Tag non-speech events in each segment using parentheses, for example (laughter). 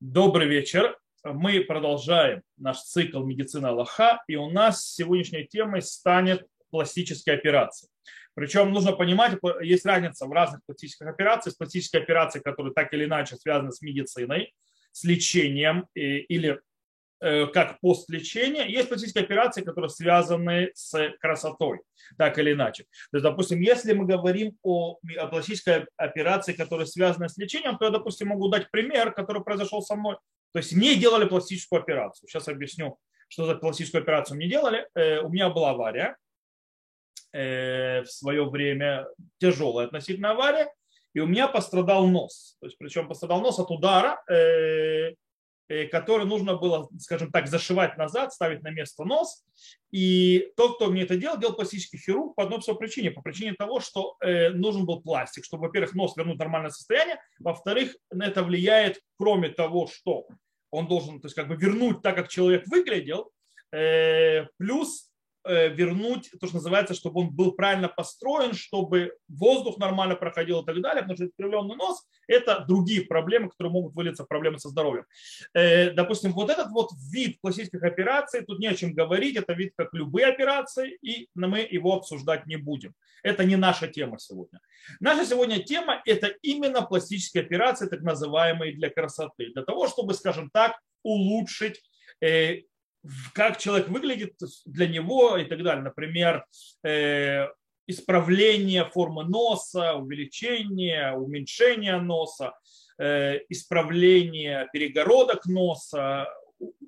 Добрый вечер. Мы продолжаем наш цикл медицина Аллаха, и у нас сегодняшней темой станет пластическая операция. Причем нужно понимать, есть разница в разных пластических операциях. Пластические операции, которые так или иначе связаны с медициной, с лечением или как постлечение. Есть пластические операции, которые связаны с красотой, так или иначе. То есть, допустим, если мы говорим о, о пластической операции, которая связана с лечением, то я, допустим, могу дать пример, который произошел со мной. То есть мне делали пластическую операцию. Сейчас объясню, что за пластическую операцию мне делали. Э, у меня была авария э, в свое время, тяжелая относительно авария, и у меня пострадал нос. То есть, причем пострадал нос от удара Э, который нужно было, скажем так, зашивать назад, ставить на место нос. И тот, кто мне это делал, делал пластический хирург по одной причине. По причине того, что э, нужен был пластик, чтобы, во-первых, нос вернуть в нормальное состояние, во-вторых, это влияет, кроме того, что он должен то есть, как бы вернуть так, как человек выглядел, э, плюс Э, вернуть то, что называется, чтобы он был правильно построен, чтобы воздух нормально проходил и так далее, потому что искривленный нос – это другие проблемы, которые могут вылиться в проблемы со здоровьем. Э, допустим, вот этот вот вид классических операций, тут не о чем говорить, это вид как любые операции, и мы его обсуждать не будем. Это не наша тема сегодня. Наша сегодня тема – это именно пластические операции, так называемые для красоты, для того, чтобы, скажем так, улучшить э, как человек выглядит для него и так далее. Например, э, исправление формы носа, увеличение, уменьшение носа, э, исправление перегородок носа,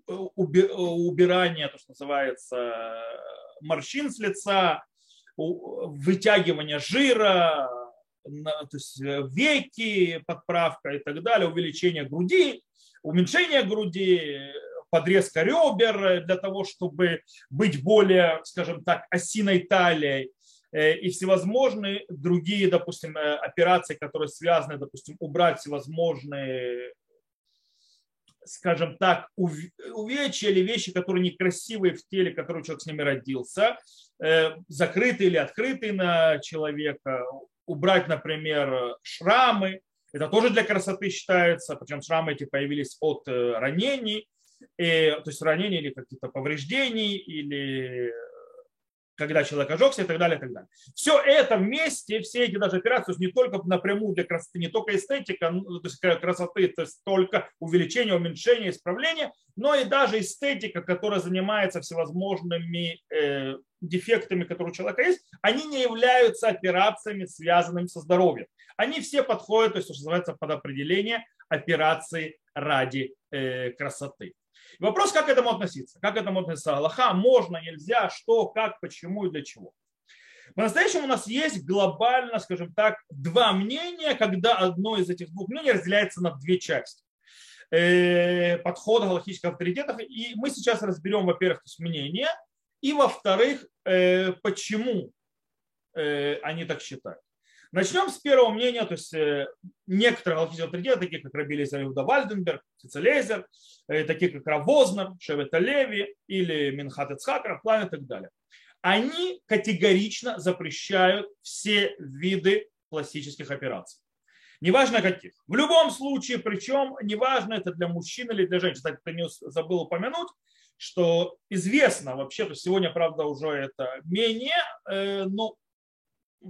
убирание, то, что называется, морщин с лица, вытягивание жира, то есть веки, подправка и так далее, увеличение груди, уменьшение груди, подрезка ребер для того, чтобы быть более, скажем так, осиной талией э, и всевозможные другие, допустим, э, операции, которые связаны, допустим, убрать всевозможные, скажем так, увечья или вещи, которые некрасивые в теле, которые человек с ними родился, э, закрытые или открытые на человека, убрать, например, шрамы, это тоже для красоты считается, причем шрамы эти появились от ранений, и, то есть ранения или какие-то повреждений, или когда человек ожегся и так далее, и так далее. Все это вместе, все эти даже операции, то есть не только напрямую для красоты, не только эстетика, ну, то есть красоты, то есть только увеличение, уменьшение, исправление, но и даже эстетика, которая занимается всевозможными э, дефектами, которые у человека есть, они не являются операциями, связанными со здоровьем. Они все подходят, то есть, что называется, под определение операции ради э, красоты. Вопрос, как к этому относиться? Как к этому относиться? Аллаха, можно, нельзя, что, как, почему и для чего. По-настоящему у нас есть глобально, скажем так, два мнения, когда одно из этих двух мнений разделяется на две части э, подхода галактических авторитетов. И мы сейчас разберем, во-первых, мнение, и, во-вторых, э, почему э, они так считают. Начнем с первого мнения, то есть э, некоторые галактические авторитеты, такие как Раби Лейзер Иуда Вальденберг, Цицелейзер, э, такие как Равознер, Шевета Леви или Минхат Ицхак, Рафлан и так далее, они категорично запрещают все виды пластических операций. Неважно каких. В любом случае, причем неважно это для мужчин или для женщин. Кстати, ты не забыл упомянуть, что известно вообще, то сегодня, правда, уже это менее, э, но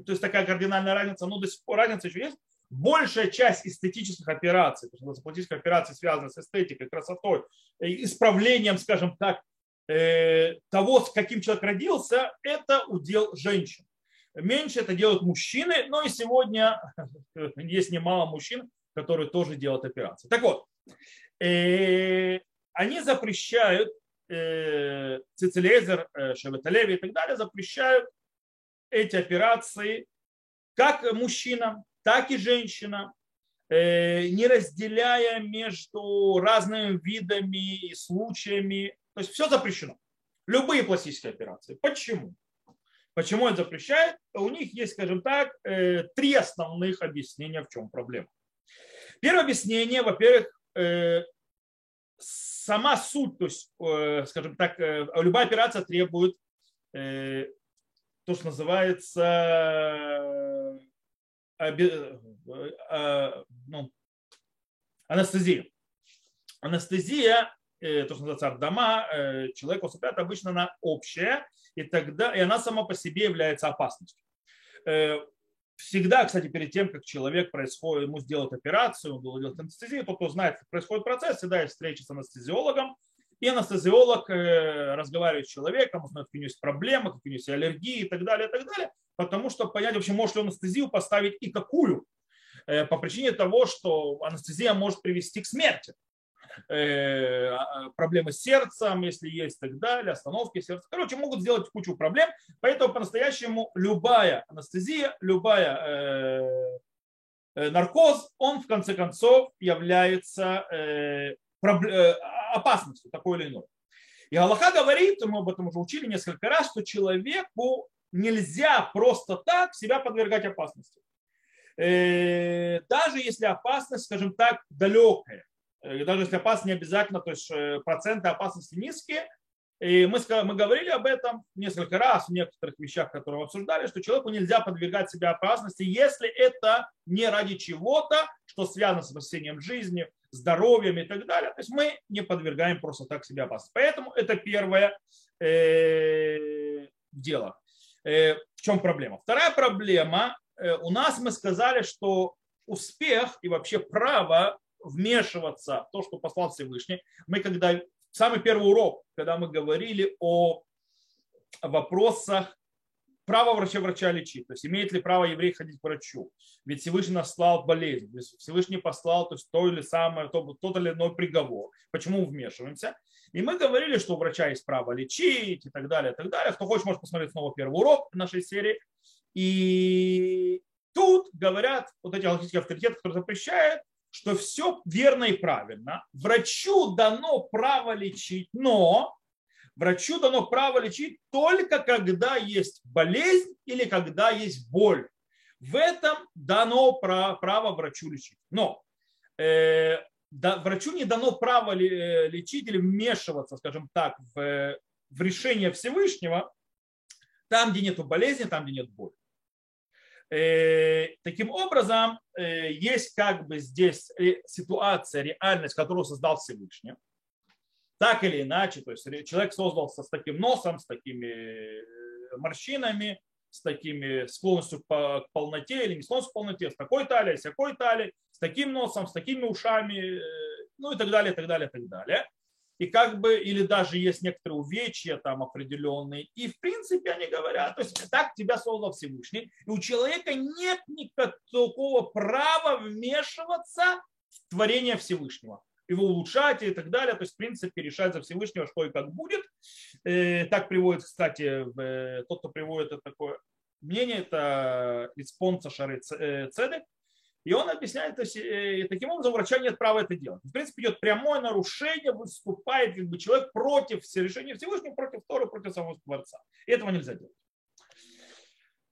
то есть такая кардинальная разница, но до сих пор разница еще есть. Большая часть эстетических операций, то есть пластических операций, связанных с эстетикой, красотой, исправлением, скажем так, э, того, с каким человек родился, это удел женщин. Меньше это делают мужчины, но и сегодня (laughs) есть немало мужчин, которые тоже делают операции. Так вот, э, они запрещают, э, Цицелезер, Шеветалеви и так далее, запрещают эти операции как мужчинам, так и женщинам, э, не разделяя между разными видами и случаями. То есть все запрещено. Любые пластические операции. Почему? Почему это запрещает? У них есть, скажем так, э, три основных объяснения, в чем проблема. Первое объяснение, во-первых, э, сама суть, то есть, скажем так, любая операция требует то, что называется э, э, э, ну, анестезия. анестезия, то, что называется ардома, человека усыпляет обычно она общая, и, тогда, и она сама по себе является опасностью всегда, кстати, перед тем, как человек происходит, ему сделают операцию, он делать анестезию, тот, кто знает, как происходит процесс, всегда есть встреча с анестезиологом, и анестезиолог э, разговаривает с человеком, узнает, какие у него есть проблемы, какие у него есть аллергии и так далее, и так далее, потому что понять вообще, может ли анестезию поставить и какую, э, по причине того, что анестезия может привести к смерти. Э, а, проблемы с сердцем, если есть, и так далее, остановки сердца. Короче, могут сделать кучу проблем. Поэтому по-настоящему любая анестезия, любая наркоз, он в конце концов является опасностью такой или иной. И Аллаха говорит, мы об этом уже учили несколько раз, что человеку нельзя просто так себя подвергать опасности. Даже если опасность, скажем так, далекая. Э, даже если опасность не обязательно, то есть э, проценты опасности низкие. И мы, мы говорили об этом несколько раз в некоторых вещах, которые мы обсуждали, что человеку нельзя подвергать себя опасности, если это не ради чего-то, что связано с спасением жизни, здоровьем и так далее. То есть мы не подвергаем просто так себя опасности. Поэтому это первое э, дело. Э, в чем проблема? Вторая проблема. Э, у нас мы сказали, что успех и вообще право вмешиваться в то, что послал Всевышний. Мы когда, самый первый урок, когда мы говорили о вопросах право врача врача лечить, то есть имеет ли право еврей ходить к врачу, ведь Всевышний наслал болезнь, Всевышний послал то есть то или самое, то, тот или иной приговор, почему вмешиваемся. И мы говорили, что у врача есть право лечить и так далее, и так далее. Кто хочет, может посмотреть снова первый урок нашей серии. И тут говорят вот эти галактические авторитеты, которые запрещают, что все верно и правильно. Врачу дано право лечить, но врачу дано право лечить только когда есть болезнь или когда есть боль. В этом дано право врачу лечить. Но э, да, врачу не дано право э, лечить или вмешиваться, скажем так, в, в решение Всевышнего там, где нет болезни, там, где нет боли. Э, таким образом, э, есть как бы здесь ситуация, реальность, которую создал Всевышний. Так или иначе, то есть человек создался с таким носом, с такими э, морщинами, с такими склонностью к полноте или не склонностью к полноте, с такой талией, с такой талией, с таким носом, с такими ушами, ну и так далее, и так далее, и так далее. И как бы, или даже есть некоторые увечья там определенные, и в принципе они говорят, то есть так тебя создал Всевышний, и у человека нет никакого права вмешиваться в творение Всевышнего, его улучшать и так далее, то есть в принципе решать за Всевышнего, что и как будет. Э, так приводит, кстати, тот, кто приводит это такое мнение, это Испонца Шары э, Цедек, и он объясняет, то есть, э, таким образом у врача нет права это делать. В принципе, идет прямое нарушение, выступает как бы, человек против решения Всевышнего, против Торы, против самого Творца. И этого нельзя делать.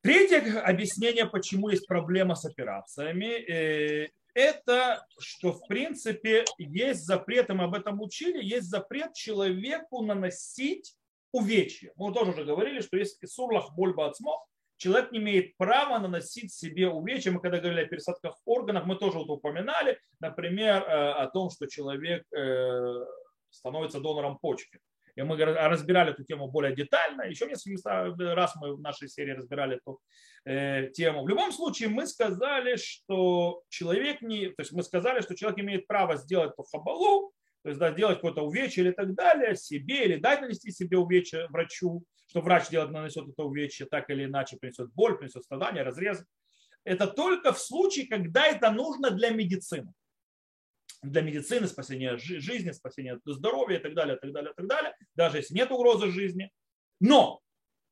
Третье объяснение, почему есть проблема с операциями, э, это, что в принципе есть запрет, и мы об этом учили, есть запрет человеку наносить увечья. Мы тоже уже говорили, что есть сурлах бульба отсмо, человек не имеет права наносить себе увечья. Мы когда говорили о пересадках органов, мы тоже вот упоминали, например, э, о том, что человек э, становится донором почки. И мы разбирали эту тему более детально. Еще несколько раз мы в нашей серии разбирали эту э, тему. В любом случае мы сказали, что человек не... То есть мы сказали, что человек имеет право сделать по хабалу, то есть да, сделать какое-то увечье или так далее себе, или дать нанести себе увечье врачу, что врач делает, нанесет это увечье, так или иначе принесет боль, принесет страдания, разрез. Это только в случае, когда это нужно для медицины. Для медицины, спасения жизни, спасения здоровья и так далее, так далее, так далее, даже если нет угрозы жизни. Но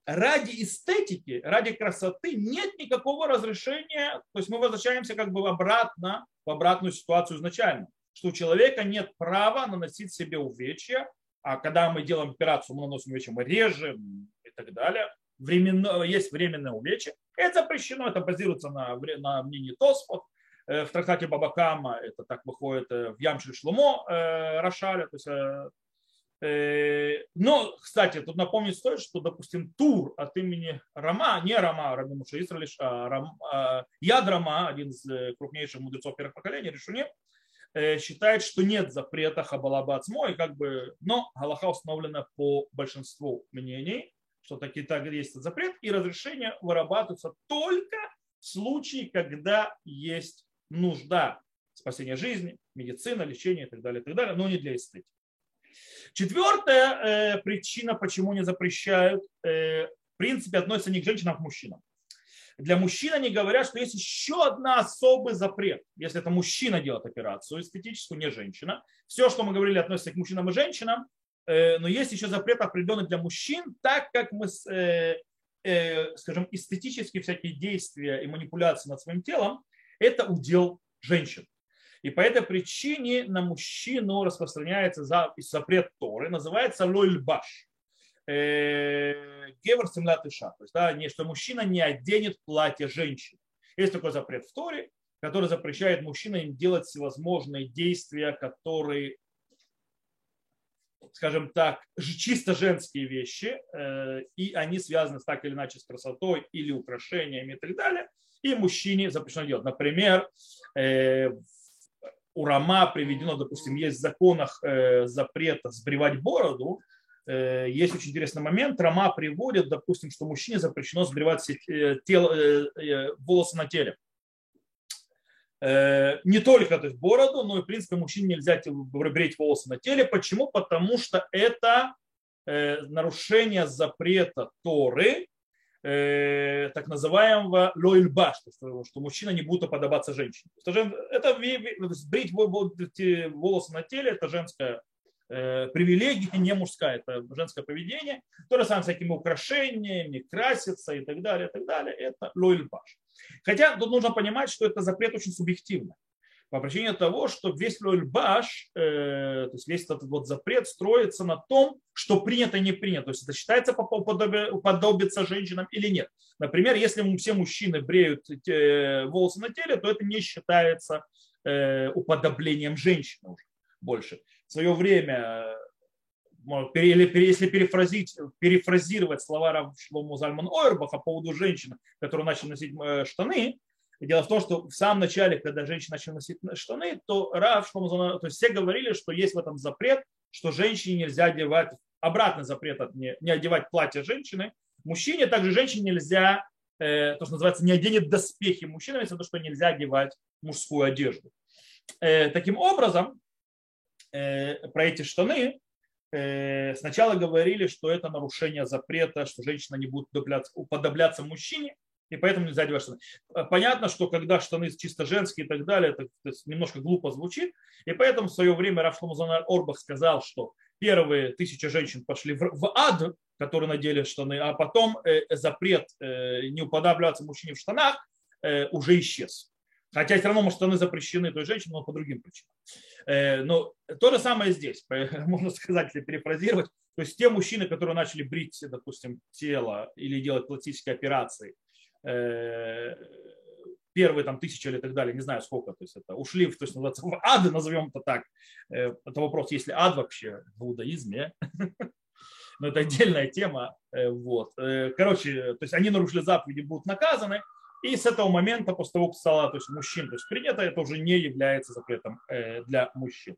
ради эстетики, ради красоты нет никакого разрешения, то есть мы возвращаемся как бы обратно, в обратную ситуацию изначально, что у человека нет права наносить себе увечья, а когда мы делаем операцию, мы наносим увечья, мы режем и так далее. Временно, есть временное увечье. Это запрещено, это базируется на, на мнении Тосфот. Э, в трактате Бабакама это так выходит э, в Ямши Шлумо э, Рошаля. То есть, но, кстати, тут напомнить стоит, что, допустим, Тур от имени Рама, не Рама, Раби Муша Исралиш, а Рам, э, Яд Рама, один из крупнейших мудрецов первых поколений, Решуне, считает, что нет запрета хабалабацмо, и как бы, но Галаха установлена по большинству мнений, что таки так есть запрет, и разрешение вырабатывается только в случае, когда есть нужда спасения жизни, медицина, лечение и так далее, и так далее, но не для эстетики. Четвертая э, причина, почему не запрещают, э, в принципе, относится не к женщинам, а к мужчинам. Для мужчин они говорят, что есть еще одна особый запрет. Если это мужчина делает операцию эстетическую, не женщина. Все, что мы говорили, относится к мужчинам и женщинам. Э, но есть еще запрет определенный для мужчин, так как мы, э, э, скажем, эстетические всякие действия и манипуляции над своим телом, это удел женщин. И по этой причине на мужчину распространяется запрет Торы, называется лойльбаш. Гевер семлят иша. То есть, да, не, что мужчина не оденет платье женщины. Есть такой запрет в Торе, который запрещает мужчинам делать всевозможные действия, которые, скажем так, чисто женские вещи, э, и они связаны так или иначе с красотой или украшениями и так далее, и мужчине запрещено делать. Например, э, у Рама приведено, допустим, есть в законах э, запрета сбривать бороду, э, есть очень интересный момент. Рама приводит, допустим, что мужчине запрещено сбривать тело, волосы на теле. Не только то есть, бороду, но и, в принципе, мужчине нельзя брить волосы на теле. Почему? Потому что это нарушение запрета Торы, э, так называемого лойльбаш, что, что мужчина не будет уподобаться женщине. Это брить волосы на теле, это женская э, привилегия, не мужская, это женское поведение. То же самое с всякими украшениями, краситься и так далее, и так далее. Это лойльбаш. Хотя тут нужно понимать, что это запрет очень субъективный по причине того, что весь Лольбаш, э, то есть весь этот вот запрет строится на том, что принято и не принято. То есть это считается уподобиться женщинам или нет. Например, если все мужчины бреют э, волосы на теле, то это не считается э, уподоблением женщины уже больше. В свое время или если перефразить, перефразировать слова Шлому Зальман Ойрбаха по поводу женщин, которые начали носить штаны, дело в том, что в самом начале, когда женщины начали носить штаны, то Рав то есть все говорили, что есть в этом запрет, что женщине нельзя одевать, обратный запрет от не, не одевать платье женщины. Мужчине также женщине нельзя, э, то, что называется, не оденет доспехи. Мужчинам есть то, что нельзя одевать мужскую одежду. Э, таким образом, э, про эти штаны э, сначала говорили, что это нарушение запрета, что женщина не будет уподобляться мужчине, и поэтому нельзя одевать штаны. Э, понятно, что когда штаны чисто женские и так далее, это, немножко глупо звучит, и поэтому в свое время Раф Шломазан Орбах сказал, что первые тысячи женщин пошли в, ад, которые надели штаны, а потом э, запрет э, не уподобляться мужчине в штанах уже исчез. Хотя все равно, штаны запрещены той женщине, но по другим причинам. Но то же самое здесь, (laughs) можно сказать, если перефразировать. То есть те мужчины, которые начали брить, допустим, тело или делать пластические операции, первые там тысячи или так далее, не знаю сколько, то есть это ушли то есть, называется, в (laughs) ад, назовем это так. Э, это вопрос, есть ли ад вообще в иудаизме, (laughs) но это отдельная тема. Э, вот. Короче, то есть они нарушили заповеди, будут наказаны, и с этого момента, после того, как стало то есть, мужчин то есть принято, это уже не является запретом для мужчин.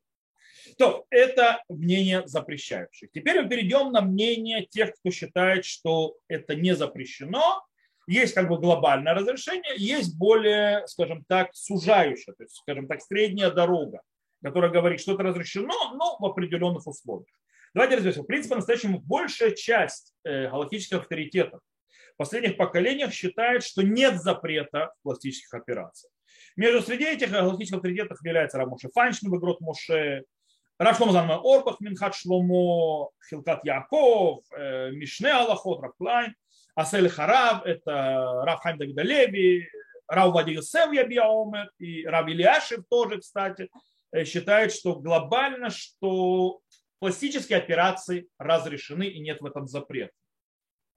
То это мнение запрещающих. Теперь мы перейдем на мнение тех, кто считает, что это не запрещено, есть как бы глобальное разрешение, есть более, скажем так, сужающее, то есть, скажем так, средняя дорога, которая говорит, что это разрешено, но в определенных условиях. Давайте разберемся. В принципе, по-настоящему большая часть э, галактических авторитетов в последних поколениях считает, что нет запрета пластических операциях. Между среди этих галактических авторитетов является Рамоше Файншин, Игрот Моше, Рав Шломо Занма Орбах, Минхат Шломо, Хилкат Яков, э, Мишне Аллахот, Рав Клайн, Асель Харав, это Рав Хайм Дагдалеви, Рав Вади Йосеф Ябиаомер и Рав Ильяшев тоже, кстати, э, считают, что глобально, что пластические операции разрешены и нет в этом запрета.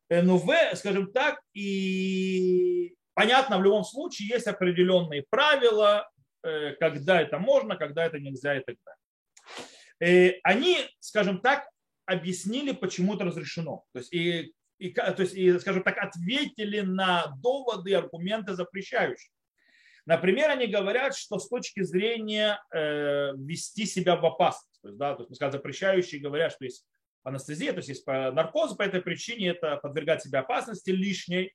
Э, Но в, скажем так, и понятно, в любом случае есть определенные правила, э, когда это можно, когда это нельзя и так далее. Они, скажем так, объяснили, почему это разрешено. То есть и и, то есть, и, скажем так, ответили на доводы, аргументы запрещающие. Например, они говорят, что с точки зрения э, вести себя в опасность, то есть, да, то есть, сказать, запрещающие говорят, что есть анестезия, то есть есть наркоз, по этой причине это подвергать себя опасности лишней.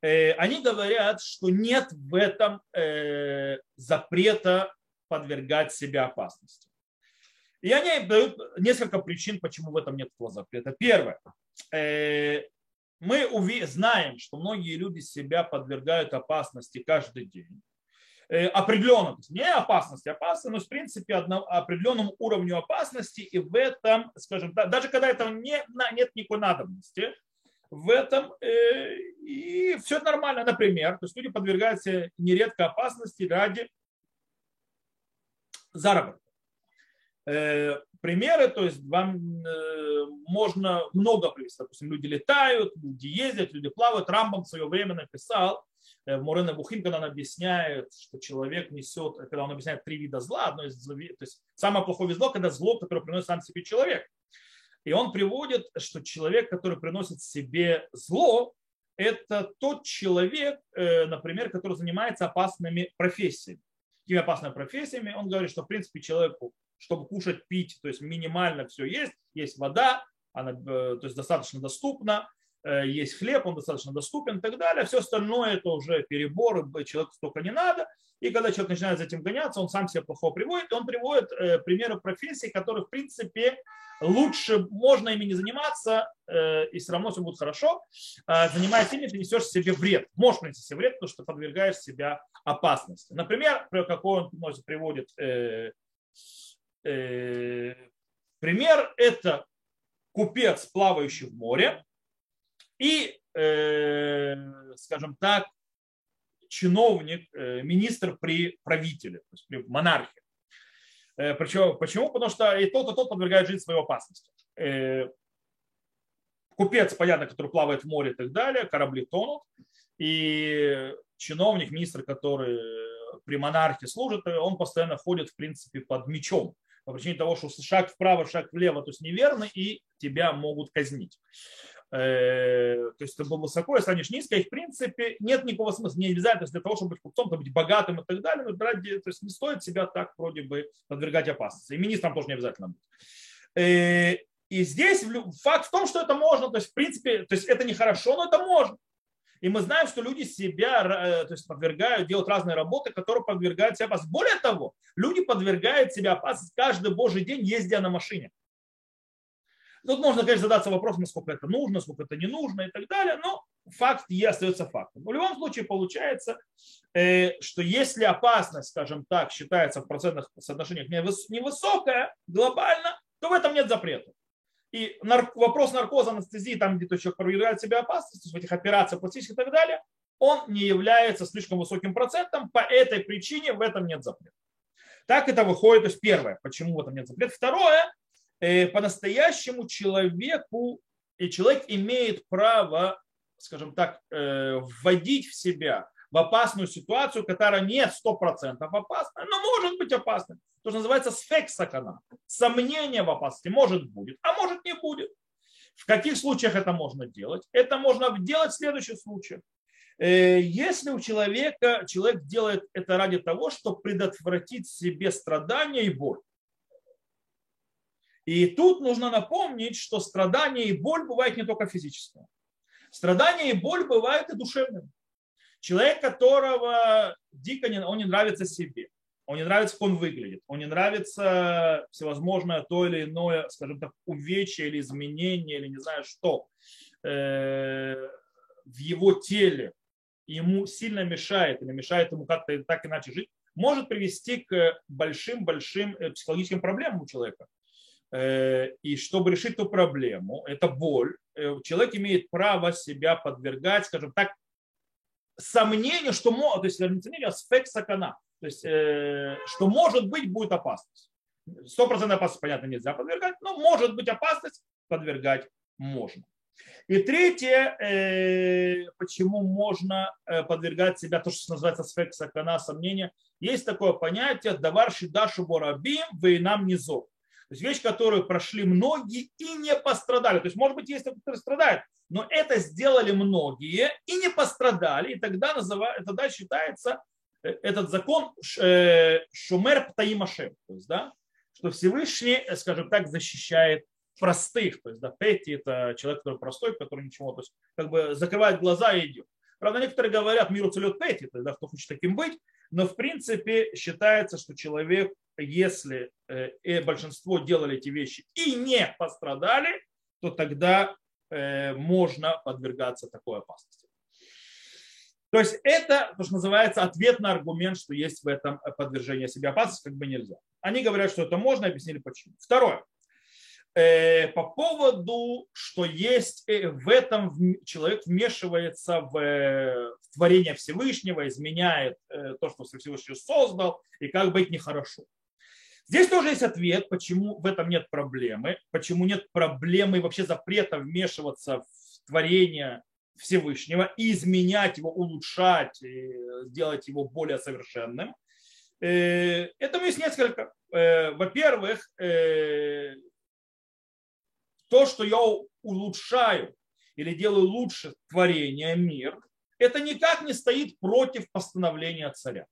Э, они говорят, что нет в этом э, запрета подвергать себя опасности. И они дают несколько причин, почему в этом нет запрета. Первое. Э, мы знаем, что многие люди себя подвергают опасности каждый день. Э, определенным, не опасности, опасности, но в принципе определенному уровню опасности, и в этом, скажем так, даже когда этого не, нет никакой надобности, в этом э, и все нормально. Например, то есть люди подвергаются нередко опасности ради заработка. Э, примеры, то есть вам можно много привести. Допустим, люди летают, люди ездят, люди плавают. Рамбам в свое время написал, Э, в Мурена Бухим, когда он объясняет, что человек несет, когда он объясняет три вида зла, одно из зло, то есть самое плохое зло, когда зло, которое приносит сам себе человек. И он приводит, что человек, который приносит себе зло, это тот человек, э, например, который занимается опасными профессиями. Какими опасными профессиями? Он говорит, что в принципе человеку, чтобы кушать, пить, то есть минимально все есть, есть вода, она э, то есть достаточно доступна, Э, есть хлеб, он достаточно доступен и так далее. Все остальное это уже перебор, человеку столько не надо. И когда человек начинает за этим гоняться, он сам себя плохо приводит. Он приводит э, примеры профессий, которые, в принципе, лучше можно ими не заниматься, и все равно все будет хорошо. Занимаясь ими, ты несешь себе вред. Можешь принести себе вред, потому что подвергаешь себя опасности. Например, какой он приводит пример, это купец, плавающий в море, и, э, скажем так, чиновник, э, министр при правителе, то есть при монархии. Э, Причем, почему? Потому что и тот, и тот подвергает жизнь своей опасности. Купец, понятно, который плавает в море и так далее, корабли тонут, и чиновник, министр, который при монархии служит, он постоянно ходит, в принципе, под мечом по причине того, что шаг вправо, шаг влево, то есть неверно, и тебя могут казнить. Э, то есть ты был высоко, и станешь низко, и в принципе нет никакого смысла. Не обязательно для того, чтобы быть купцом, быть богатым и так далее. Но, то есть не стоит себя так вроде бы подвергать опасности. И министром тоже не обязательно быть. Э, и здесь факт в том, что это можно, то есть в принципе, то есть это нехорошо, но это можно. И мы знаем, что люди себя э, то есть, подвергают, делают разные работы, которые подвергают себя опасности. Более того, люди подвергают себя опасности каждый божий день, ездя на машине. Тут можно, конечно, задаться вопросом, насколько это нужно, сколько это не нужно и так далее, но факт и остается фактом. В любом случае получается, э, что если опасность, скажем так, считается в процентных соотношениях невысокая глобально, то в этом нет запрета. И вопрос наркоза, анестезии, там, где человек проявляет себя опасность, в этих операциях пластических и так далее, он не является слишком высоким процентом, по этой причине в этом нет запрета. Так это выходит, то есть первое, почему в этом нет запрета. Второе, Э, по-настоящему человеку, и человек имеет право, скажем так, э, вводить в себя в опасную ситуацию, которая не 100% опасна, но может быть опасной. То, что называется сфексакана. Сомнение в опасности может будет, а может не будет. В каких случаях это можно делать? Это можно делать в следующих случаях. Э, если у человека, человек делает это ради того, чтобы предотвратить себе страдания и боль, и тут нужно напомнить, что страдание и боль бывает не только физическое. Страдание и боль бывают и душевными. Человек, которого дико не, он не нравится себе, он не нравится, как он выглядит, он не нравится всевозможное то или иное, скажем так, увечье или изменение, или не знаю что, э, в его теле. Ему сильно мешает или мешает ему как-то так иначе жить, может привести к большим-большим э, психологическим проблемам у человека. Э, и чтобы решить эту проблему, это боль, человек имеет право себя подвергать, скажем так, сомнению, что то есть сомнению аспект сакана, то есть э, что может быть будет опасность. Стопроцентная опасность, понятно, нельзя подвергать, но может быть опасность, подвергать можно. И третье, почему можно подвергать себя, то, что называется аспект сакана, сомнения, есть такое понятие «давар шидашу борабим, вы нам не зов». То есть вещь, которую прошли многие и не пострадали. То есть, может быть, есть те, которые страдают, но это сделали многие и не пострадали. И тогда, называют, тогда считается э, этот закон э, Шумер Птаимашем, то есть, да, что Всевышний, скажем так, защищает простых, то есть, да, Петти это человек, который простой, который ничего, то есть, как бы закрывает глаза и идет. Правда, некоторые говорят, миру целет Петти, то есть, да, кто хочет таким быть, но в принципе считается, что человек, если э, большинство делали эти вещи и не пострадали, то тогда э, можно подвергаться такой опасности. То есть это то, что называется ответ на аргумент, что есть в этом подвержении себе опасности, как бы нельзя. Они говорят, что это можно, объяснили почему. Второе. Э, по поводу, что есть э, в этом человек вмешивается в, творение Всевышнего, изменяет то, что Всевышний создал, и как быть нехорошо. Здесь тоже есть ответ, почему в этом нет проблемы, почему нет проблемы вообще запрета вмешиваться в творение Всевышнего изменять его, улучшать, сделать его более совершенным. Э, этому есть несколько. Э, во-первых, э, то, что я улучшаю или делаю лучше творение, мир, это никак не стоит против постановления царя.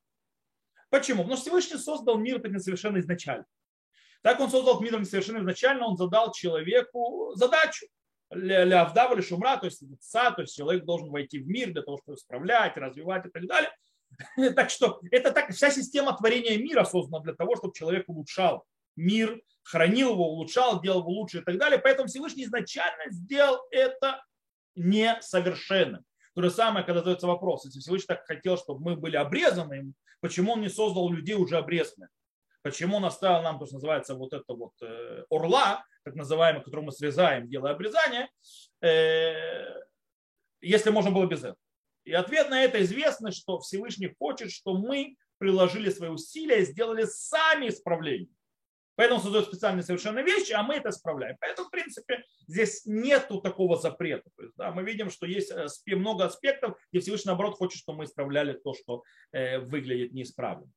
Почему? Потому что Всевышний создал мир так несовершенно изначально. Так он создал мир несовершенно изначально, он задал человеку задачу. Ля Авдава или Шумра, то есть отца, то есть человек должен войти в мир для того, чтобы исправлять, развивать и так далее. (laughs) Так что это так, вся система творения мира создана для того, чтобы человек улучшал мир, хранил его, улучшал, делал его лучше и так далее. Поэтому Всевышний изначально сделал это несовершенным. То же самое, когда задается вопрос, если Всевышний так хотел, чтобы мы были обрезаны, почему он не создал людей уже обрезанных? Почему он оставил нам, то, что называется, вот это вот э, орла, так называемый, который мы срезаем, делая обрезание, э, если можно было без этого? И ответ на это известно, что Всевышний хочет, что мы приложили свои усилия сделали сами исправление. Поэтому создают специальные совершенно вещи, а мы это исправляем. Поэтому, в принципе, здесь нету такого запрета. То есть, да, мы видим, что есть э, много аспектов, где Всевышний, наоборот, хочет, чтобы мы исправляли то, что выглядит неисправленно.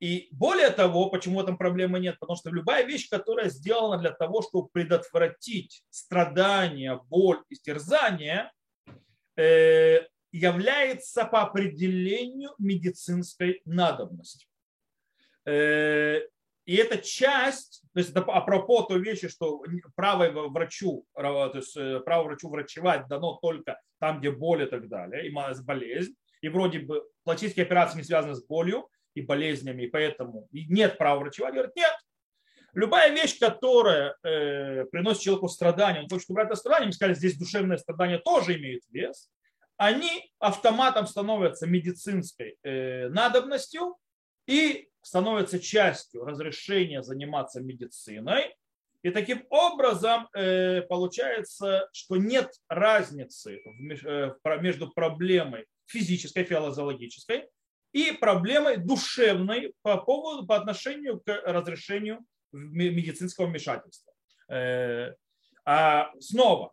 Э, и более того, почему в этом проблемы нет? Потому что любая вещь, которая сделана для того, чтобы предотвратить страдания, боль и терзание, является по определению медицинской надобностью. И эта часть, то есть это апропо той вещи, что право врачу, то есть э, право врачу врачевать дано только там, где боль и так далее, и болезнь. И вроде бы пластические операции не связаны с болью и болезнями, и поэтому нет права врачевать. Говорят, нет. Любая вещь, которая э, приносит человеку страдания, он хочет убрать это страдание, мы сказали, здесь душевное страдание тоже имеет вес, они автоматом становятся медицинской э, надобностью, и становится частью разрешения заниматься медициной. И таким образом э, получается, что нет разницы э, между проблемой физической, филозологической и проблемой душевной по, поводу, по отношению к разрешению медицинского вмешательства. Э, а снова,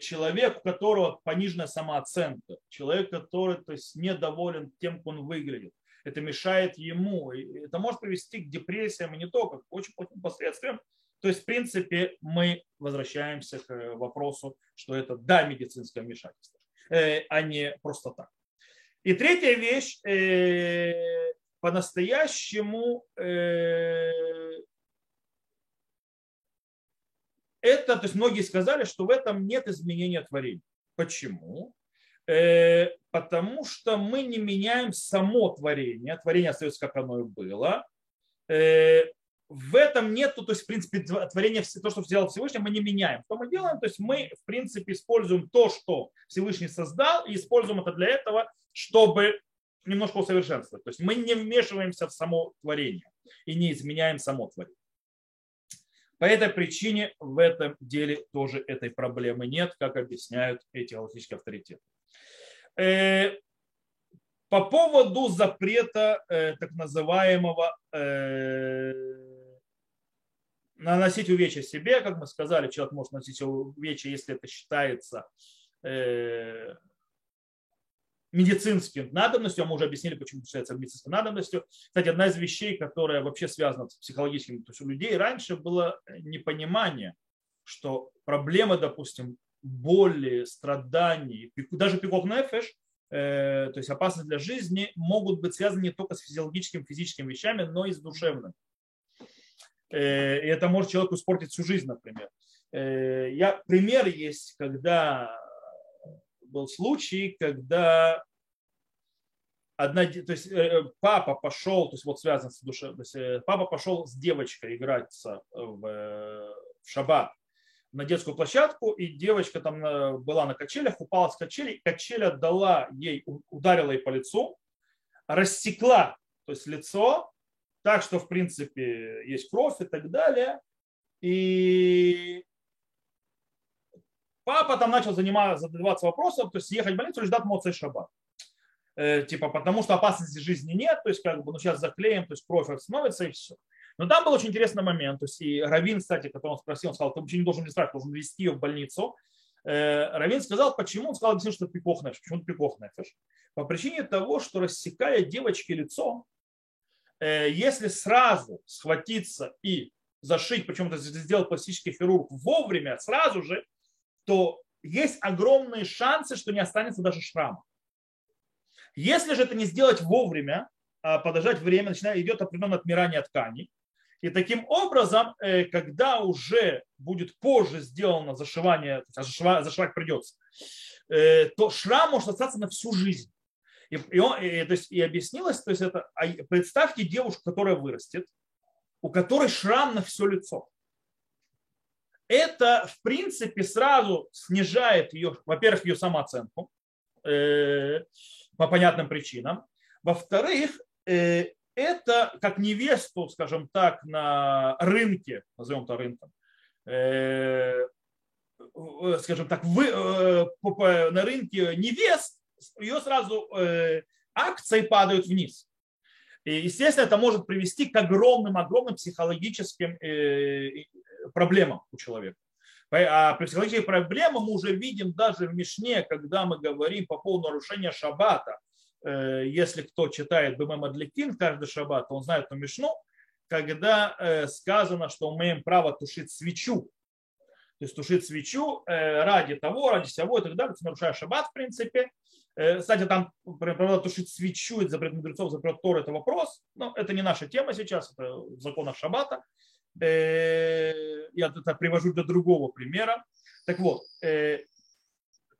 человек, у которого пониженная самооценка, человек, который то есть, недоволен тем, как он выглядит, это мешает ему. Это может привести к депрессиям и не только, к очень плохим последствиям. То есть, в принципе, мы возвращаемся к э, вопросу, что это да, медицинское вмешательство, э, а не просто так. И третья вещь, э, по-настоящему это, то есть многие сказали, что в этом нет изменения творения. Почему? Э, потому что мы не меняем само творение. Творение остается, как оно и было. В этом нету, то есть, в принципе, творение, то, что сделал Всевышний, мы не меняем. Что мы делаем? То есть мы, в принципе, используем то, что Всевышний создал, и используем это для этого, чтобы немножко усовершенствовать. То есть мы не вмешиваемся в само творение и не изменяем само творение. По этой причине в этом деле тоже этой проблемы нет, как объясняют эти галактические авторитеты. Э, по поводу запрета э, так называемого э, наносить увечья себе, как мы сказали, человек может наносить увечья, если это считается медицинским надобностью, а мы уже объяснили, почему это считается медицинской надобностью. Кстати, одна из вещей, которая вообще связана с психологическим, то есть у людей раньше было непонимание, что проблемы, допустим, боли, страданий, даже пикок нефеш, то есть опасность для жизни, могут быть связаны не только с физиологическими, физическими вещами, но и с душевным. И это может человеку испортить всю жизнь, например. Я, пример есть, когда был случай, когда одна, то есть папа пошел, то есть вот связан с душой, то есть папа пошел с девочкой играть в, в шаббат на детскую площадку, и девочка там э, была на качелях, упала с качелей, качель отдала ей, ударила ей по лицу, рассекла, то есть лицо, так что, в принципе, есть кровь и так далее. И папа там начал заниматься, задаваться вопросом, то есть ехать в больницу или ждать Моцей Шаббат. Э, типа, потому что опасности жизни нет, то есть как бы, ну сейчас заклеим, то есть кровь остановится и все. Но там был очень интересный момент. То есть и Равин, кстати, который он спросил, он сказал, ты вообще не должен не должен вести ее в больницу. Э, Равин сказал, почему? Он сказал, объяснил, что пикох нефиш. Почему пикох нефиш? По причине того, что рассекая девочке лицо, если сразу схватиться и зашить, причем это сделал пластический хирург вовремя, сразу же, то есть огромные шансы, что не останется даже шрама. Если же это не сделать вовремя, а подождать время, начинает, идет определенное отмирание тканей, и таким образом, э, когда уже будет позже сделано зашивание, зашивать придется, э, то шрам может остаться на всю жизнь. И, и, он, и, то есть, и объяснилось, то есть это, а представьте девушку, которая вырастет, у которой шрам на все лицо. Это, в принципе, сразу снижает ее, во-первых, ее самооценку э, по понятным причинам. Во-вторых, э, это как невесту, скажем так, на рынке, назовем это рынком, э, скажем так, вы, э, на рынке невест, ее сразу э, акции падают вниз. И, естественно, это может привести к огромным, огромным психологическим проблемам у человека. А психологические проблемы мы уже видим даже в Мишне, когда мы говорим по поводу нарушения шаббата. Э, если кто читает БМ Мадликин каждый шаббат, он знает эту мишну, когда э, сказано, что мы имеем право тушить свечу. То есть тушить свечу э, ради того, ради всего и так далее, нарушая шаббат в принципе. Кстати, там правда, тушить свечу, это запрет мудрецов, запрет Тор, это вопрос. Но это не наша тема сейчас, это в законах шаббата. Я это привожу для другого примера. Так вот,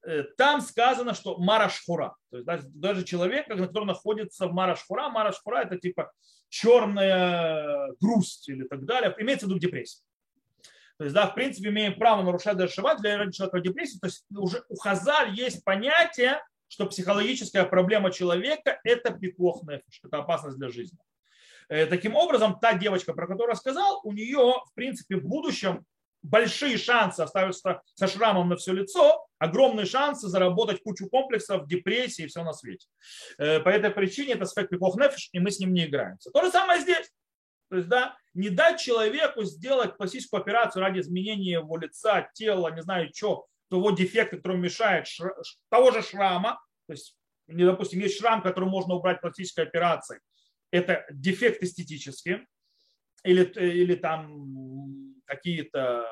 Э, там сказано, что марашхура. То есть даже человек, который находится в марашхура, марашхура это типа черная грусть или так далее, имеется в виду депрессия. То есть, да, в принципе, имеем право нарушать даже шаббат для человека депрессии. То есть уже у Хазаль есть понятие, что психологическая проблема человека – это пикох нефиш, это опасность для жизни. Э, таким образом, та девочка, про которую я сказал, у нее, в принципе, в будущем большие шансы оставиться со шрамом на все лицо, огромные шансы заработать кучу комплексов, депрессии и все на свете. Э, по этой причине это сфект пикох нефиш, и мы с ним не играемся. То же самое здесь. То есть, да, не дать человеку сделать классическую операцию ради изменения его лица, тела, не знаю что, того дефекта, который мешает, того же шрама, то есть, допустим, есть шрам, который можно убрать пластической операцией, это дефект эстетический, или, или там какие-то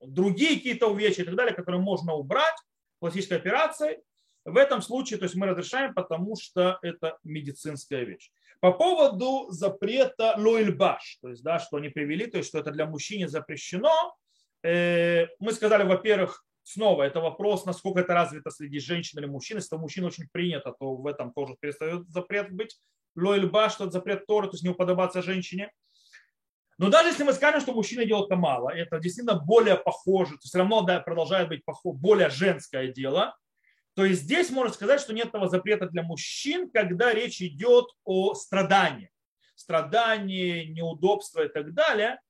другие какие-то увечья и так далее, которые можно убрать классической операцией, в этом случае то есть мы разрешаем, потому что это медицинская вещь. По поводу запрета лойльбаш, то есть, да, что они привели, то есть, что это для мужчины запрещено, мы сказали, во-первых, снова это вопрос, насколько это развито среди женщин или мужчин. Если у мужчин очень принято, то в этом тоже перестает запрет быть. Лойльбаш, что это запрет Торы, то есть не уподобаться женщине. Но даже если мы скажем, что мужчина делает это мало, это действительно более похоже, то все равно да, продолжает быть похоже, более женское дело, то есть здесь можно сказать, что нет этого запрета для мужчин, когда речь идет о страдании. Страдании, неудобства и так далее.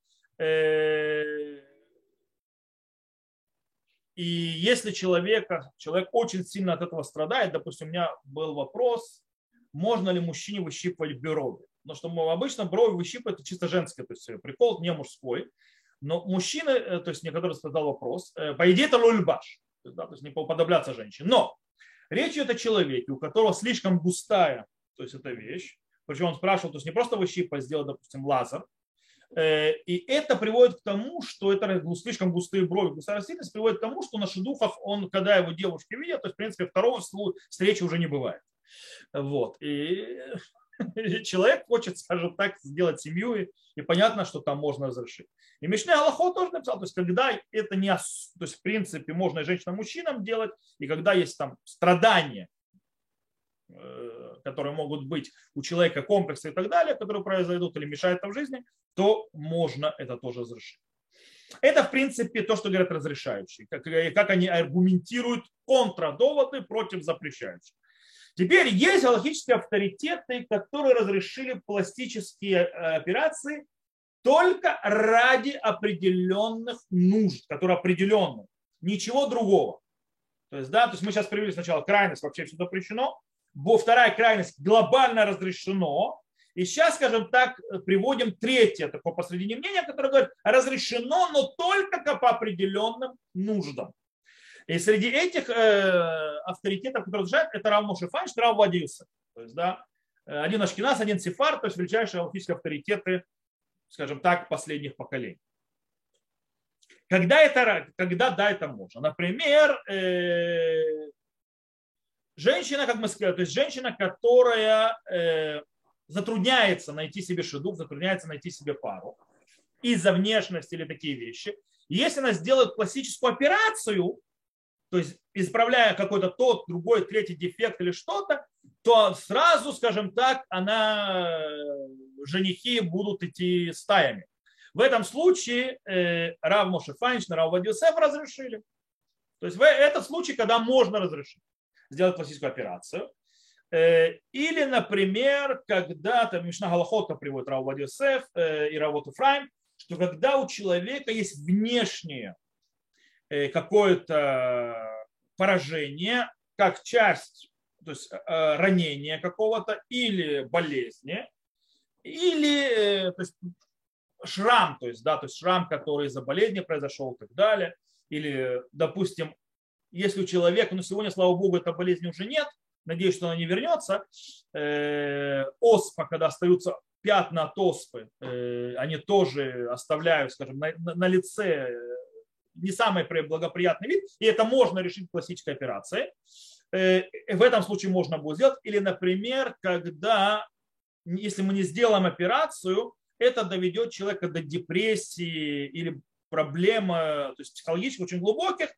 Э, и если человека, человек очень сильно от этого страдает, допустим, у меня был вопрос, можно ли мужчине выщипывать бюро потому что мы обычно брови выщипывают, это чисто женское, то есть прикол не мужской. Но мужчины, э, то есть мне который задал вопрос, э, по идее это лульбаш, то есть, да, то есть не уподобляться женщине. Но речь идет о человеке, у которого слишком густая, то есть эта вещь, причем он спрашивал, то есть не просто выщипать, сделать, допустим, лазер, Э, и это приводит к тому, что это слишком густые брови, густая растительность приводит к тому, что на шедухах он, когда его девушки видят, то есть, в принципе, второго встречи уже не бывает. Вот. И (laughs) человек хочет, скажем так, сделать семью, и, и понятно, что там можно разрешить. И Мишне Аллахо тоже написал, то есть когда это не, то есть в принципе можно и женщинам, мужчинам делать, и когда есть там страдания, э, которые могут быть у человека, комплексы и так далее, которые произойдут или мешают там жизни, то можно это тоже разрешить. Это, в принципе, то, что говорят разрешающие, как, как они аргументируют контрадоводы против запрещающих. Теперь есть галактические авторитеты, которые разрешили пластические э, операции только ради определенных нужд, которые определенные, ничего другого. То есть, да, то есть мы сейчас привели сначала крайность, вообще все запрещено, вторая крайность глобально разрешено, и сейчас, скажем так, приводим третье такое посредине мнение, которое говорит, разрешено, но только по определенным нуждам. И среди этих э, авторитетов, которые разрешают, это Рав Мошефанш, Рав Вадиуса. То есть, да, один Ашкинас, один Сефар, то есть величайшие алхимические авторитеты, скажем так, последних поколений. Когда это, когда да, это можно. Например, э, женщина, как мы сказали, то есть женщина, которая э, затрудняется найти себе шедух, затрудняется найти себе пару из-за внешности или такие вещи. если она сделает классическую операцию, то есть исправляя какой-то тот, другой, третий дефект или что-то, то сразу, скажем так, она, женихи будут идти стаями. В этом случае э, Рав Моше Файнш, Рав Вадиусеф разрешили. То есть в этот случай, когда можно разрешить сделать классическую операцию. Э, или, например, когда там Мишна Галахота приводит Рав Вадиусеф э, и Равот Фрайм, что когда у человека есть внешнее Э, какое-то поражение, как часть то есть ранения какого-то или болезни, или то есть, шрам, то есть, да, то есть шрам, который из-за болезни произошел и так далее, или, допустим, если у человека, ну сегодня, слава богу, этой болезни уже нет, надеюсь, что она не вернется, э, оспа, когда остаются пятна от оспы, э, они тоже оставляют, скажем, на, на, на лице не самый благоприятный вид, и это можно решить классической операцией. Э, в этом случае можно будет сделать. Или, например, когда, если мы не сделаем операцию, это доведет человека до депрессии или проблемы то есть психологических, очень глубоких, э,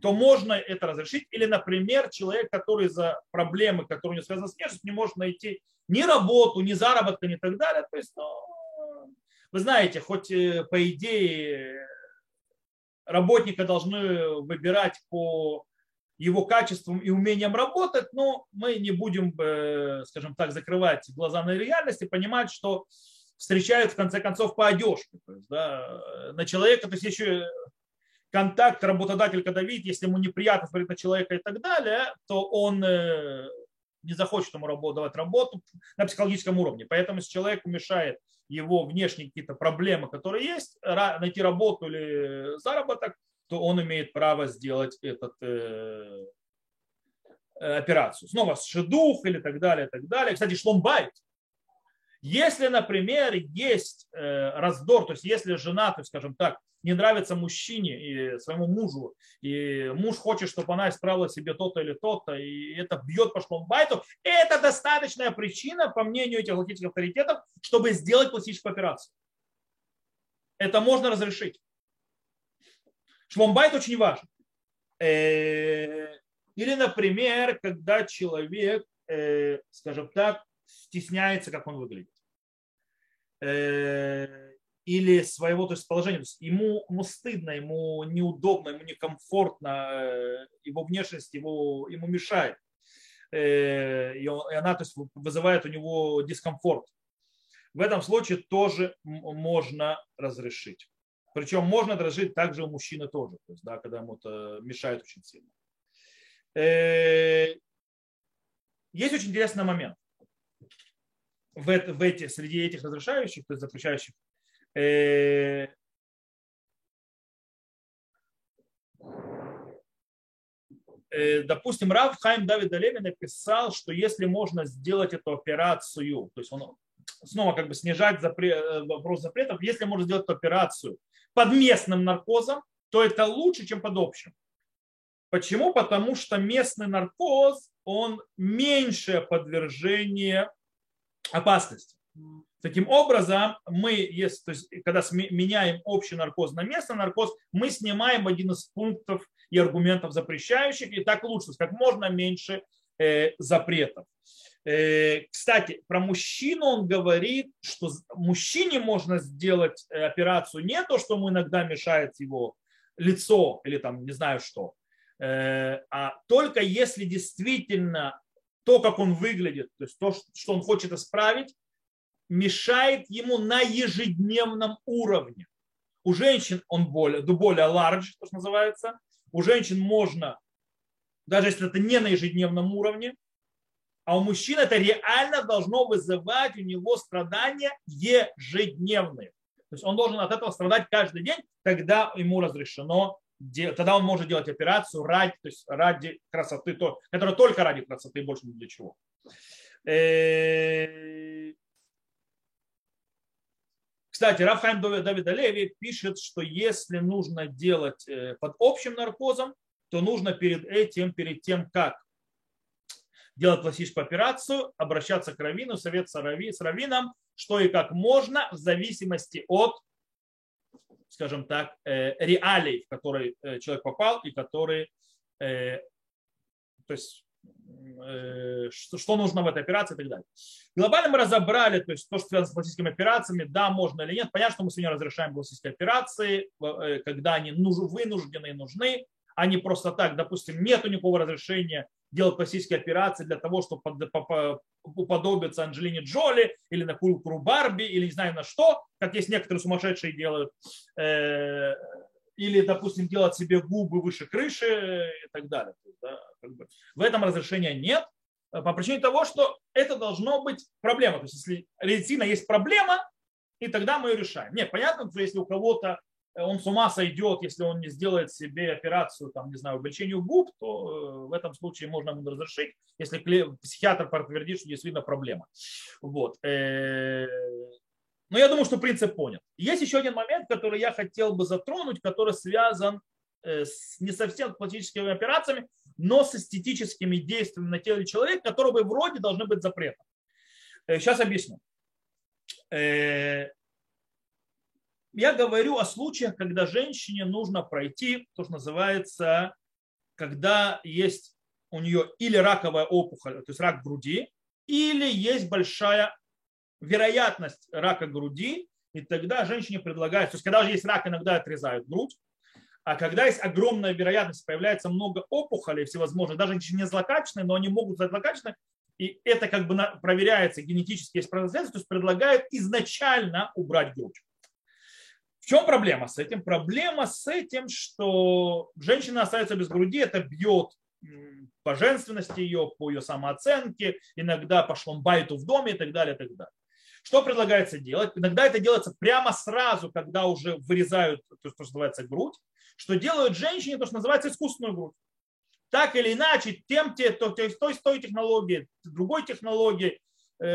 то можно это разрешить. Или, например, человек, который за проблемы, которые у него связаны с внешностью, не может найти ни работу, ни заработка, ни так далее. То есть, ну, вы знаете, хоть э, по идее работника должны выбирать по его качествам и умениям работать, но мы не будем, э, скажем так, закрывать глаза на реальность и понимать, что встречают в конце концов по одежке. То есть, да, на человека, то есть еще контакт работодатель, когда видит, если ему неприятно смотреть на человека и так далее, то он э, не захочет ему давать работу на психологическом уровне. Поэтому если человеку мешает его внешние какие-то проблемы, которые есть, найти работу или заработок, то он имеет право сделать этот э, э операцию. Снова шедух или так далее, так далее. Кстати, шломбайт. Если, например, есть э, раздор, то есть если жена, то есть, скажем так, не нравится мужчине и своему мужу, и муж хочет, чтобы она исправила себе то-то или то-то, и это бьет по шломбайту, это достаточная причина, по мнению этих логических авторитетов, чтобы сделать пластическую операцию. Это можно разрешить. Шломбайт очень важен. Э, или, например, когда человек, э, скажем так, стесняется, как он выглядит э, или своего то есть, положения. То есть ему, ему стыдно, ему неудобно, ему некомфортно, э, его внешность его, ему мешает. Э, и, он, и она то есть, вызывает у него дискомфорт. В этом случае тоже можно разрешить. Причем можно разрешить также у мужчины тоже, то есть, да, когда ему это мешает очень сильно. Есть очень интересный момент в, в эти, среди этих разрешающих, то есть запрещающих Э, э, допустим, Рав Хайм Давид Алеви написал, что если можно сделать эту операцию, то есть он снова как бы снижать запрет, э, вопрос запретов. Если можно сделать эту операцию под местным наркозом, то это лучше, чем под общим. Почему? Потому что местный наркоз, он меньшее подвержение опасности. Таким образом, мы, если, то есть, когда меняем общий наркоз на местный наркоз, мы снимаем один из пунктов и аргументов запрещающих, и так лучше, как можно меньше э, запретов. Э, кстати, про мужчину он говорит, что мужчине можно сделать э, операцию не то, что ему иногда мешает его лицо или там не знаю что, э, а только если действительно то, как он выглядит, то есть то, что он хочет исправить, мешает ему на ежедневном уровне. У женщин он более, более large, то, что называется. У женщин можно, даже если это не на ежедневном уровне, а у мужчин это реально должно вызывать у него страдания ежедневные. То есть он должен от этого страдать каждый день, тогда ему разрешено, тогда он может делать операцию ради, то есть ради красоты, которая только ради красоты, больше ни для чего. Э, кстати, Рафхайм Давид Алеви пишет, что если нужно делать э, под общим наркозом, то нужно перед этим, перед тем, как делать пластическую операцию, обращаться к раввину, совет с раввином, что и как можно в зависимости от, скажем так, э, реалий, в которые э, человек попал и которые, то есть Э, что, нужно в этой операции и так далее. Глобально мы разобрали, то есть то, что связано с пластическими операциями, да, можно или нет. Понятно, что мы сегодня разрешаем пластические операции, э, когда они вынуждены и нужны, а не просто так. Допустим, нет никакого разрешения делать пластические операции для того, чтобы уподобиться Анджелине Джоли или на Кулкру Барби или не знаю на что, как есть некоторые сумасшедшие делают э, или, допустим, делать себе губы выше крыши и так далее. Да, как бы. В этом разрешения нет, э, по причине того, что это должно быть проблема. То есть, если ретина есть проблема, и тогда мы ее решаем. Нет, понятно, что если у кого-то он с ума сойдет, если он не сделает себе операцию, там, не знаю, увеличению губ, то э, в этом случае можно ему разрешить, если психиатр подтвердит, что действительно проблема. Вот. Но я думаю, что принцип понят. Есть еще один момент, который я хотел бы затронуть, который связан э, с не совсем пластическими операциями, но с эстетическими действиями на теле человека, которые вроде должны быть запретом. Сейчас э, объясню. Я говорю о случаях, когда женщине нужно пройти то, что называется, когда есть у нее или раковая опухоль, то есть рак груди, или есть большая вероятность рака груди, и тогда женщине предлагают, то есть когда есть рак, иногда отрезают грудь, а когда есть огромная вероятность, появляется много опухолей всевозможных, даже не злокачественные, но они могут быть злокачественные, и это как бы проверяется генетически, есть процесс, то есть предлагают изначально убрать грудь. Чем проблема с этим? Проблема с этим, что женщина остается без груди, это бьет по женственности ее, по ее самооценке, иногда по шломбайту в доме и так далее, и так далее. Что предлагается делать? Иногда это делается прямо сразу, когда уже вырезают то, что называется грудь, что делают женщине то, что называется искусственную грудь. Так или иначе, тем, те, то, то, той, той технологии, другой технологии,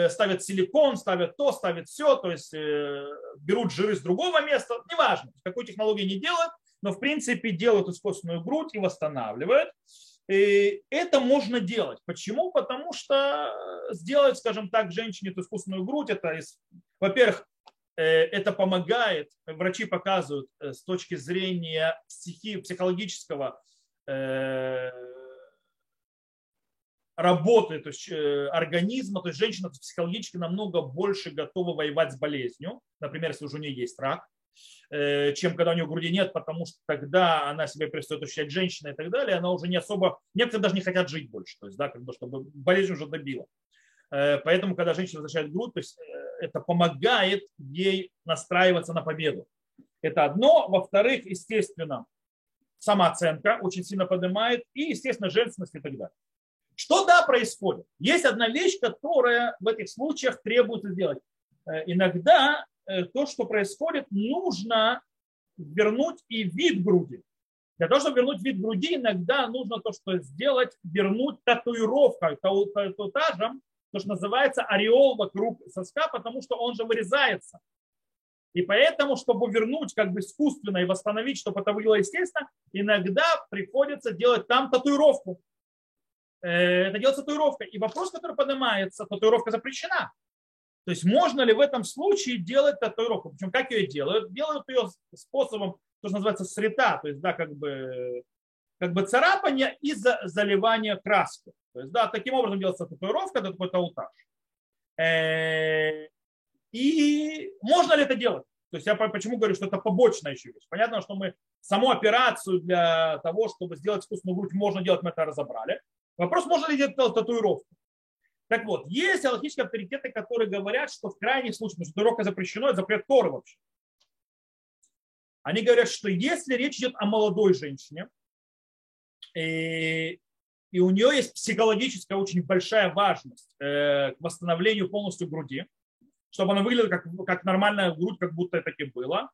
ставят силикон, ставят то, ставят все, то есть э, берут жиры с другого места, неважно, какой технологии не делают, но в принципе делают искусственную грудь и восстанавливают. И это можно делать. Почему? Потому что сделать, скажем так, женщине эту искусственную грудь, это, во-первых, э, это помогает, врачи показывают э, с точки зрения психи, психологического э, работы то есть, организма, то есть женщина психологически намного больше готова воевать с болезнью, например, если у нее есть рак, Э, чем когда у нее груди нет, потому что тогда она себя перестает ощущать женщиной и так далее, она уже не особо, некоторые даже не хотят жить больше, то есть, да, как бы, чтобы болезнь уже добила. Э, поэтому, когда женщина возвращает грудь, то есть э, это помогает ей настраиваться на победу. Это одно. Во-вторых, естественно, самооценка очень сильно поднимает и, естественно, женственность и так далее. Что да происходит? Есть одна вещь, которая в этих случаях требуется сделать. Иногда Э, то, что происходит, нужно вернуть и вид груди. Для того, чтобы вернуть вид груди, иногда нужно то, что сделать, вернуть татуировкой, татуажем то, что называется ореол вокруг соска, потому что он же вырезается. И поэтому, чтобы вернуть как бы искусственно и восстановить, чтобы это было естественно, иногда приходится делать там татуировку. Э, это делается татуировка. И вопрос, который поднимается, татуировка запрещена. То есть можно ли в этом случае делать татуировку? Причем как ее делают? Делают ее способом, то, что называется срета, то есть да, как бы, как бы царапание и заливание краской. То есть да, таким образом делается татуировка, это такой таутаж. Э, и можно ли это делать? То есть я почему говорю, что это побочная еще вещь. Понятно, что мы саму операцию для того, чтобы сделать искусственную грудь, можно делать, мы это разобрали. Вопрос, можно ли делать татуировку. Так вот, есть аллахические авторитеты, которые говорят, что в крайних случаях, потому что татуировка запрещена, это запрет Торы вообще. Они говорят, что если речь идет о молодой женщине, и, и у нее есть психологическая очень большая важность э, к восстановлению полностью груди, чтобы она выглядела как, как нормальная грудь, как будто это и было,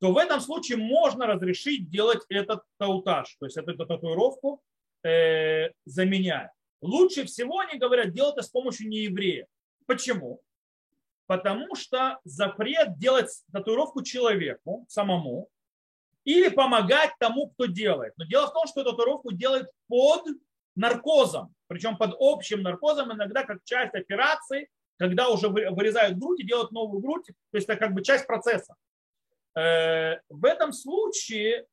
то в этом случае можно разрешить делать этот таутаж, то есть эту, эту татуировку э, заменяя. Лучше всего, они говорят, делать это с помощью нееврея. Почему? Потому что запрет делать татуировку человеку самому или помогать тому, кто делает. Но дело в том, что татуировку делают под наркозом, причем под общим наркозом, иногда как часть операции когда уже вырезают грудь и делают новую грудь, то есть это как бы часть процесса. Э, в этом случае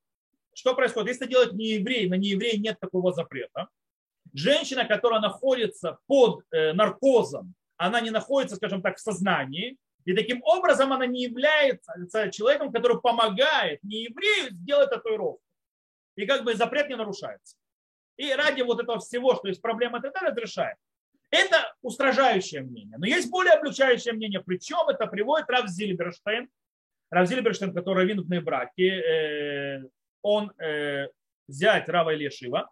что происходит? Если делает не еврей, на нееврей нет такого запрета. Женщина, которая находится под э, наркозом, она не находится, скажем так, в сознании, и таким образом она не является человеком, который помогает не еврею сделать татуировку. И как бы запрет не нарушается. И ради вот этого всего, что есть проблема, это разрешает. Это устражающее мнение. Но есть более облегчающее мнение. Причем это приводит Рав Зильберштейн. Рав Зильберштейн, который раввин браке, э, он э, зять Рава Ильяшива.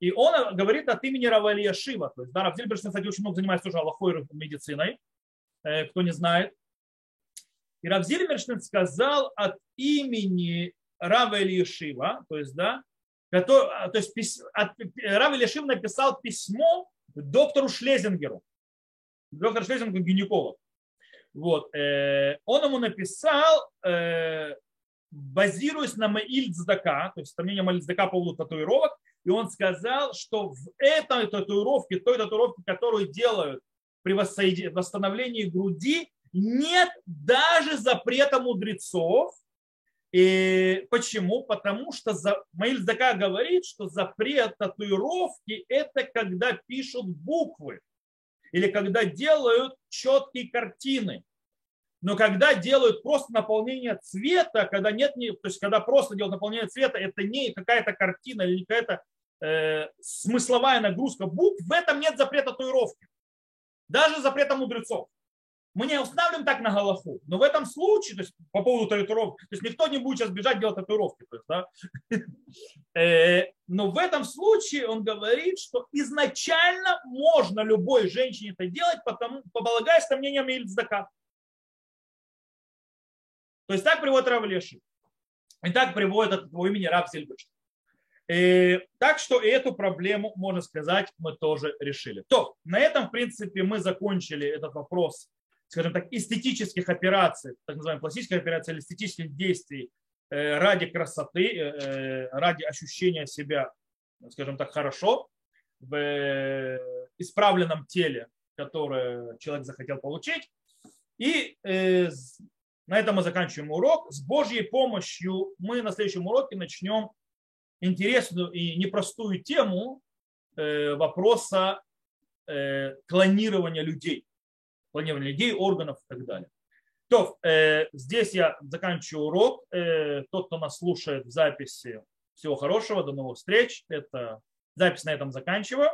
И он говорит от имени Рава Ильяшива. То есть, да, Рав Зильберштейн, кстати, очень много занимается тоже аллахой медициной, э, кто не знает. И Рав Зильберштейн сказал от имени Рава Ильяшива, то есть, да, который, то есть от, Рав Ильяшив написал письмо доктору Шлезингеру. Доктор Шлезингер гинеколог. Вот. Э, он ему написал, э, базируясь на Маиль Цдака, то есть сомнение Маиль Цдака по поводу татуировок, и он сказал, что в этой татуировке, той татуировке, которую делают при восстановлении груди, нет даже запрета мудрецов и почему? Потому что за, Маиль говорит, что запрет татуировки – это когда пишут буквы или когда делают четкие картины. Но когда делают просто наполнение цвета, когда нет, то есть когда просто делают наполнение цвета, это не какая-то картина или какая-то э, смысловая нагрузка букв, в этом нет запрета татуировки. Даже запрета мудрецов. Мы не устанавливаем так на Галаху. Но в этом случае, то есть по поводу татуировки, то есть никто не будет сейчас бежать делать татуировки. То есть, да? (laughs) Э, но в этом случае он говорит, что изначально можно любой женщине это делать, потому, полагаясь на мнением Ильцдака. То есть так приводит Рав Леши. И так приводит от его имени Рав. Э, так что эту проблему, можно сказать, мы тоже решили. То, на этом, в принципе, мы закончили этот вопрос скажем так, эстетических операций, так называемых пластических операций или эстетических действий э, ради красоты, э, э, ради ощущения себя, скажем так, хорошо в исправленном теле, которое человек захотел получить. И на этом мы заканчиваем урок. С Божьей помощью мы на следующем уроке начнем интересную и непростую тему вопроса клонирования людей планирования людей, органов и так далее. То, э, здесь я заканчиваю урок. Э, тот, кто нас слушает в записи, всего хорошего, до новых встреч. Это запись на этом заканчиваю.